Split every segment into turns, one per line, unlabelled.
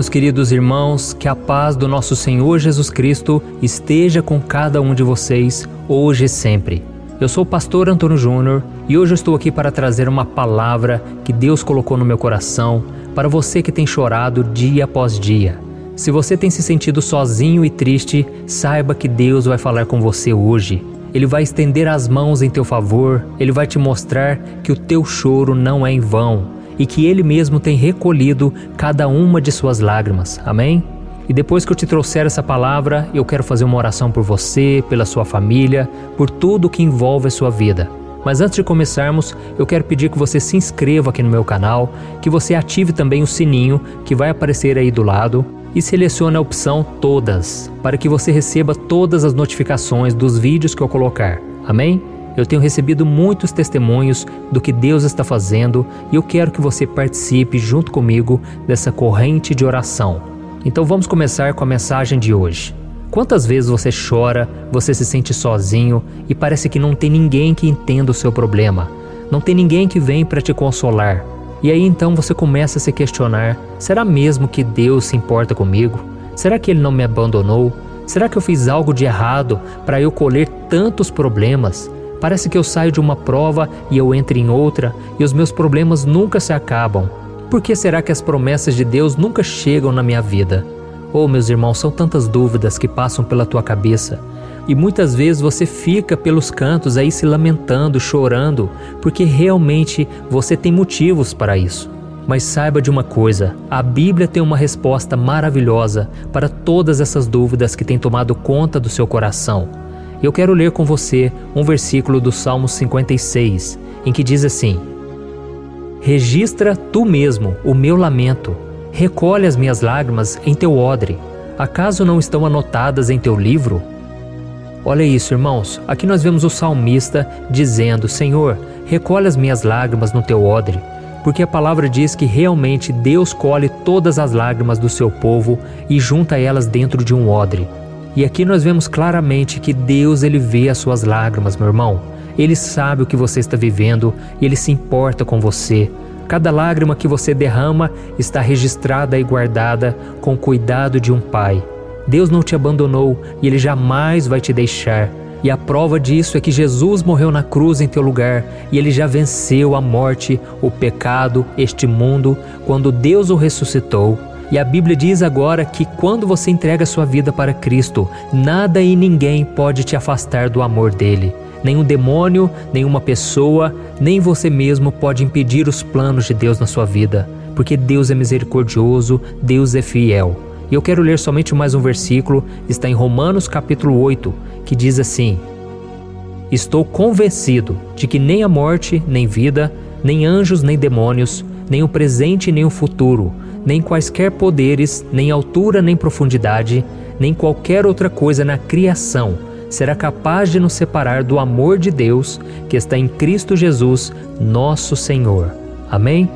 meus queridos irmãos, que a paz do nosso Senhor Jesus Cristo esteja com cada um de vocês, hoje e sempre. Eu sou o pastor Antônio Júnior e hoje eu estou aqui para trazer uma palavra que Deus colocou no meu coração para você que tem chorado dia após dia. Se você tem se sentido sozinho e triste, saiba que Deus vai falar com você hoje. Ele vai estender as mãos em teu favor, ele vai te mostrar que o teu choro não é em vão e que Ele mesmo tem recolhido cada uma de suas lágrimas. Amém? E depois que eu te trouxer essa palavra, eu quero fazer uma oração por você, pela sua família, por tudo que envolve a sua vida. Mas antes de começarmos, eu quero pedir que você se inscreva aqui no meu canal, que você ative também o sininho que vai aparecer aí do lado e selecione a opção Todas, para que você receba todas as notificações dos vídeos que eu colocar. Amém? Eu tenho recebido muitos testemunhos do que Deus está fazendo e eu quero que você participe junto comigo dessa corrente de oração. Então vamos começar com a mensagem de hoje. Quantas vezes você chora, você se sente sozinho e parece que não tem ninguém que entenda o seu problema? Não tem ninguém que vem para te consolar. E aí então você começa a se questionar: será mesmo que Deus se importa comigo? Será que Ele não me abandonou? Será que eu fiz algo de errado para eu colher tantos problemas? Parece que eu saio de uma prova e eu entro em outra e os meus problemas nunca se acabam. Por que será que as promessas de Deus nunca chegam na minha vida? Oh, meus irmãos, são tantas dúvidas que passam pela tua cabeça. E muitas vezes você fica pelos cantos aí se lamentando, chorando, porque realmente você tem motivos para isso. Mas saiba de uma coisa: a Bíblia tem uma resposta maravilhosa para todas essas dúvidas que têm tomado conta do seu coração. Eu quero ler com você um versículo do Salmo 56, em que diz assim: Registra tu mesmo o meu lamento, recolhe as minhas lágrimas em teu odre. Acaso não estão anotadas em teu livro? Olha isso, irmãos. Aqui nós vemos o salmista dizendo: Senhor, recolhe as minhas lágrimas no teu odre. Porque a palavra diz que realmente Deus colhe todas as lágrimas do seu povo e junta elas dentro de um odre. E aqui nós vemos claramente que Deus ele vê as suas lágrimas, meu irmão. Ele sabe o que você está vivendo e ele se importa com você. Cada lágrima que você derrama está registrada e guardada com o cuidado de um pai. Deus não te abandonou e ele jamais vai te deixar. E a prova disso é que Jesus morreu na cruz em teu lugar e ele já venceu a morte, o pecado, este mundo, quando Deus o ressuscitou. E a Bíblia diz agora que quando você entrega sua vida para Cristo, nada e ninguém pode te afastar do amor dele. Nenhum demônio, nenhuma pessoa, nem você mesmo pode impedir os planos de Deus na sua vida, porque Deus é misericordioso, Deus é fiel. E eu quero ler somente mais um versículo, está em Romanos capítulo 8, que diz assim: Estou convencido de que nem a morte, nem vida, nem anjos, nem demônios, nem o presente, nem o futuro, nem quaisquer poderes, nem altura, nem profundidade, nem qualquer outra coisa na criação será capaz de nos separar do amor de Deus que está em Cristo Jesus, nosso Senhor. Amém?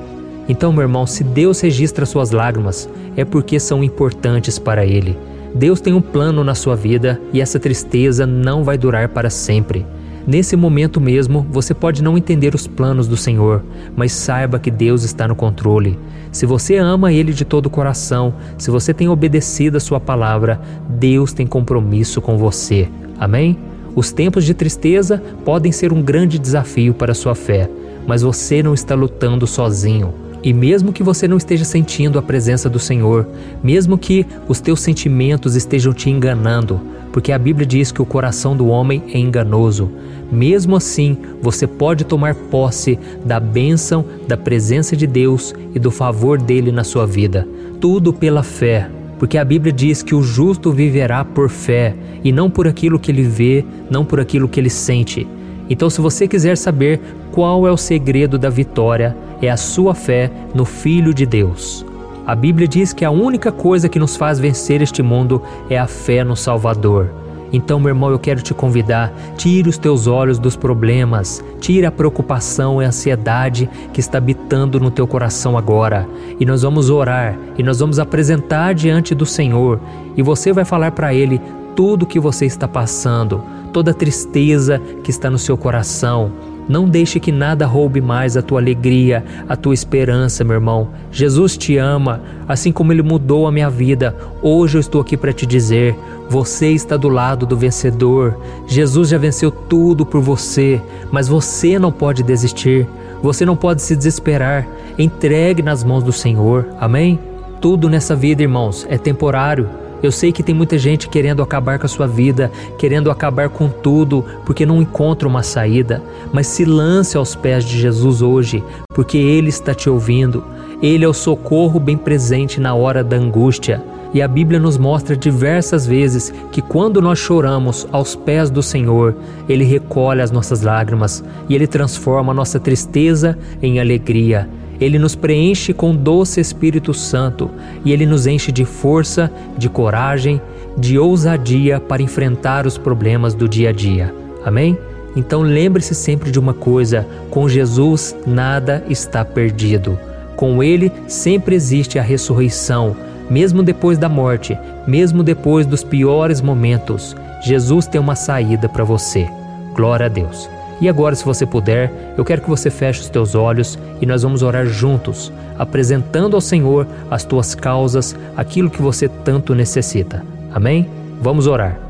Então, meu irmão, se Deus registra suas lágrimas, é porque são importantes para Ele. Deus tem um plano na sua vida e essa tristeza não vai durar para sempre. Nesse momento mesmo, você pode não entender os planos do Senhor, mas saiba que Deus está no controle. Se você ama Ele de todo o coração, se você tem obedecido a Sua palavra, Deus tem compromisso com você. Amém? Os tempos de tristeza podem ser um grande desafio para sua fé, mas você não está lutando sozinho. E mesmo que você não esteja sentindo a presença do Senhor, mesmo que os teus sentimentos estejam te enganando, porque a Bíblia diz que o coração do homem é enganoso, mesmo assim, você pode tomar posse da bênção, da presença de Deus e do favor dele na sua vida. Tudo pela fé, porque a Bíblia diz que o justo viverá por fé e não por aquilo que ele vê, não por aquilo que ele sente. Então, se você quiser saber qual é o segredo da vitória, é a sua fé no Filho de Deus. A Bíblia diz que a única coisa que nos faz vencer este mundo é a fé no Salvador. Então, meu irmão, eu quero te convidar, tire os teus olhos dos problemas, tire a preocupação e a ansiedade que está habitando no teu coração agora. E nós vamos orar e nós vamos apresentar diante do Senhor e você vai falar para ele tudo que você está passando, toda tristeza que está no seu coração, Não deixe que nada roube mais a tua alegria, a tua esperança, meu irmão. Jesus te ama, assim como ele mudou a minha vida. Hoje eu estou aqui para te dizer: você está do lado do vencedor. Jesus já venceu tudo por você, mas você não pode desistir. Você não pode se desesperar. Entregue nas mãos do Senhor. Amém? Tudo nessa vida, irmãos, é temporário. Eu sei que tem muita gente querendo acabar com a sua vida, querendo acabar com tudo, porque não encontra uma saída. Mas se lance aos pés de Jesus hoje, porque Ele está te ouvindo. Ele é o socorro bem presente na hora da angústia. E a Bíblia nos mostra diversas vezes que quando nós choramos aos pés do Senhor, Ele recolhe as nossas lágrimas e Ele transforma a nossa tristeza em alegria. Ele nos preenche com doce Espírito Santo e ele nos enche de força, de coragem, de ousadia para enfrentar os problemas do dia a dia. Amém? Então lembre-se sempre de uma coisa: com Jesus nada está perdido. Com Ele sempre existe a ressurreição, mesmo depois da morte, mesmo depois dos piores momentos. Jesus tem uma saída para você. Glória a Deus. E agora, se você puder, eu quero que você feche os teus olhos e nós vamos orar juntos, apresentando ao Senhor as tuas causas, aquilo que você tanto necessita. Amém? Vamos orar.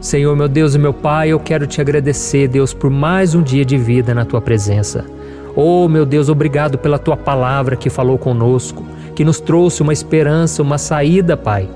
Senhor, meu Deus e meu Pai, eu quero te agradecer, Deus, por mais um dia de vida na tua presença. Oh, meu Deus, obrigado pela tua palavra que falou conosco, que nos trouxe uma esperança, uma saída, Pai.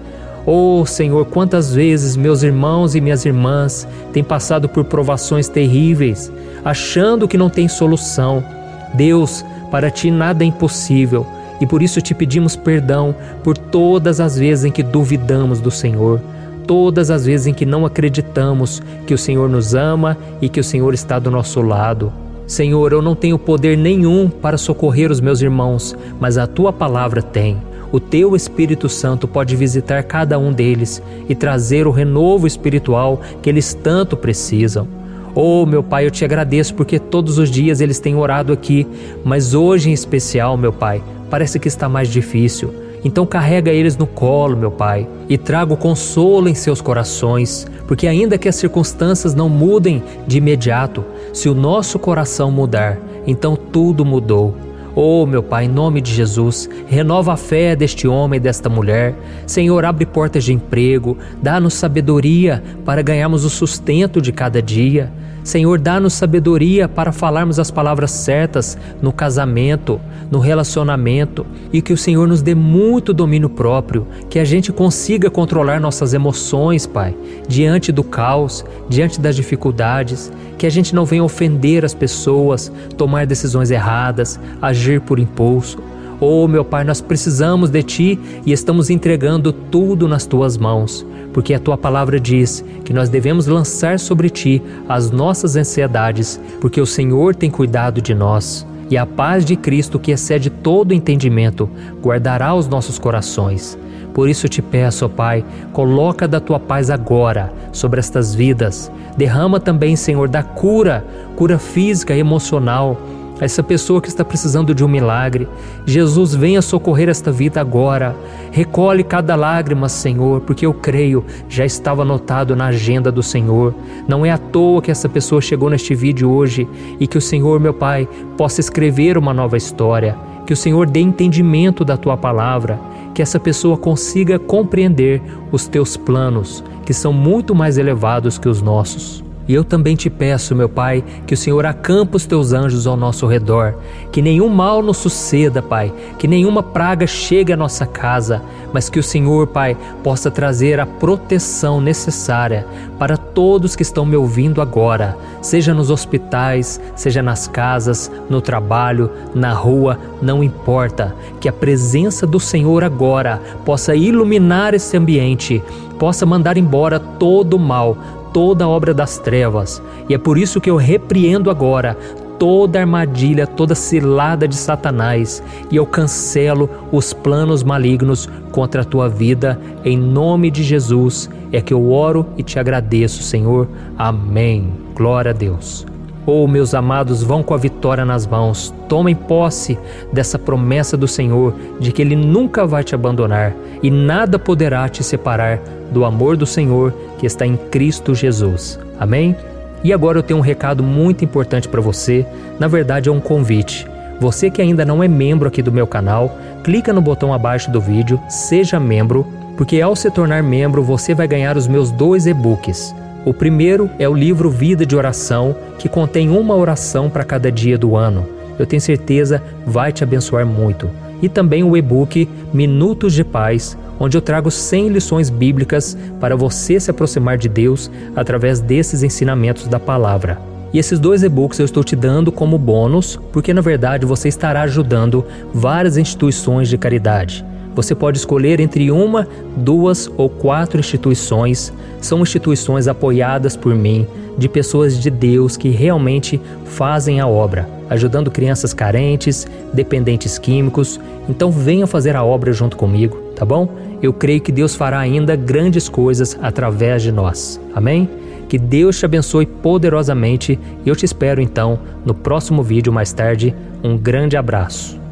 Oh Senhor, quantas vezes meus irmãos e minhas irmãs têm passado por provações terríveis, achando que não tem solução. Deus, para ti nada é impossível e por isso te pedimos perdão por todas as vezes em que duvidamos do Senhor, todas as vezes em que não acreditamos que o Senhor nos ama e que o Senhor está do nosso lado. Senhor, eu não tenho poder nenhum para socorrer os meus irmãos, mas a tua palavra tem. O teu Espírito Santo pode visitar cada um deles e trazer o renovo espiritual que eles tanto precisam. Oh, meu Pai, eu te agradeço porque todos os dias eles têm orado aqui, mas hoje em especial, meu Pai, parece que está mais difícil. Então carrega eles no colo, meu Pai, e traga o consolo em seus corações, porque ainda que as circunstâncias não mudem de imediato, se o nosso coração mudar, então tudo mudou. Oh, meu Pai, em nome de Jesus, renova a fé deste homem e desta mulher. Senhor, abre portas de emprego, dá-nos sabedoria para ganharmos o sustento de cada dia. Senhor, dá-nos sabedoria para falarmos as palavras certas no casamento, no relacionamento e que o Senhor nos dê muito domínio próprio, que a gente consiga controlar nossas emoções, Pai, diante do caos, diante das dificuldades, que a gente não venha ofender as pessoas, tomar decisões erradas, agir por impulso. Oh, meu Pai, nós precisamos de Ti e estamos entregando tudo nas Tuas mãos, porque a Tua palavra diz que nós devemos lançar sobre Ti as nossas ansiedades, porque o Senhor tem cuidado de nós. E a paz de Cristo, que excede todo entendimento, guardará os nossos corações. Por isso te peço, ó Pai, coloca da tua paz agora sobre estas vidas. Derrama também, Senhor, da cura, cura física e emocional essa pessoa que está precisando de um milagre. Jesus, venha socorrer esta vida agora. Recolhe cada lágrima, Senhor, porque eu creio, já estava anotado na agenda do Senhor. Não é à toa que essa pessoa chegou neste vídeo hoje e que o Senhor, meu Pai, possa escrever uma nova história. Que o Senhor dê entendimento da tua palavra, que essa pessoa consiga compreender os teus planos, que são muito mais elevados que os nossos. E eu também te peço, meu Pai, que o Senhor acampa os teus anjos ao nosso redor, que nenhum mal nos suceda, Pai, que nenhuma praga chegue à nossa casa, mas que o Senhor, Pai, possa trazer a proteção necessária para todos que estão me ouvindo agora, seja nos hospitais, seja nas casas, no trabalho, na rua, não importa, que a presença do Senhor agora possa iluminar esse ambiente, possa mandar embora todo o mal, toda obra das trevas. E é por isso que eu repreendo agora toda armadilha, toda cilada de Satanás e eu cancelo os planos malignos contra a tua vida. Em nome de Jesus é que eu oro e te agradeço, Senhor. Amém. Glória a Deus. Oh, meus amados, vão com a vitória nas mãos. Tomem posse dessa promessa do Senhor de que Ele nunca vai te abandonar e nada poderá te separar do amor do Senhor que está em Cristo Jesus. Amém? E agora eu tenho um recado muito importante para você, na verdade é um convite. Você que ainda não é membro aqui do meu canal, clica no botão abaixo do vídeo, seja membro, porque ao se tornar membro você vai ganhar os meus dois e-books. O primeiro é o livro Vida de Oração, que contém uma oração para cada dia do ano. Eu tenho certeza vai te abençoar muito. E também o e-book Minutos de Paz, onde eu trago 100 lições bíblicas para você se aproximar de Deus através desses ensinamentos da palavra. E esses dois e-books eu estou te dando como bônus, porque na verdade você estará ajudando várias instituições de caridade. Você pode escolher entre uma, duas ou quatro instituições. São instituições apoiadas por mim, de pessoas de Deus que realmente fazem a obra, ajudando crianças carentes, dependentes químicos. Então venha fazer a obra junto comigo, tá bom? Eu creio que Deus fará ainda grandes coisas através de nós. Amém? Que Deus te abençoe poderosamente e eu te espero então no próximo vídeo mais tarde. Um grande abraço.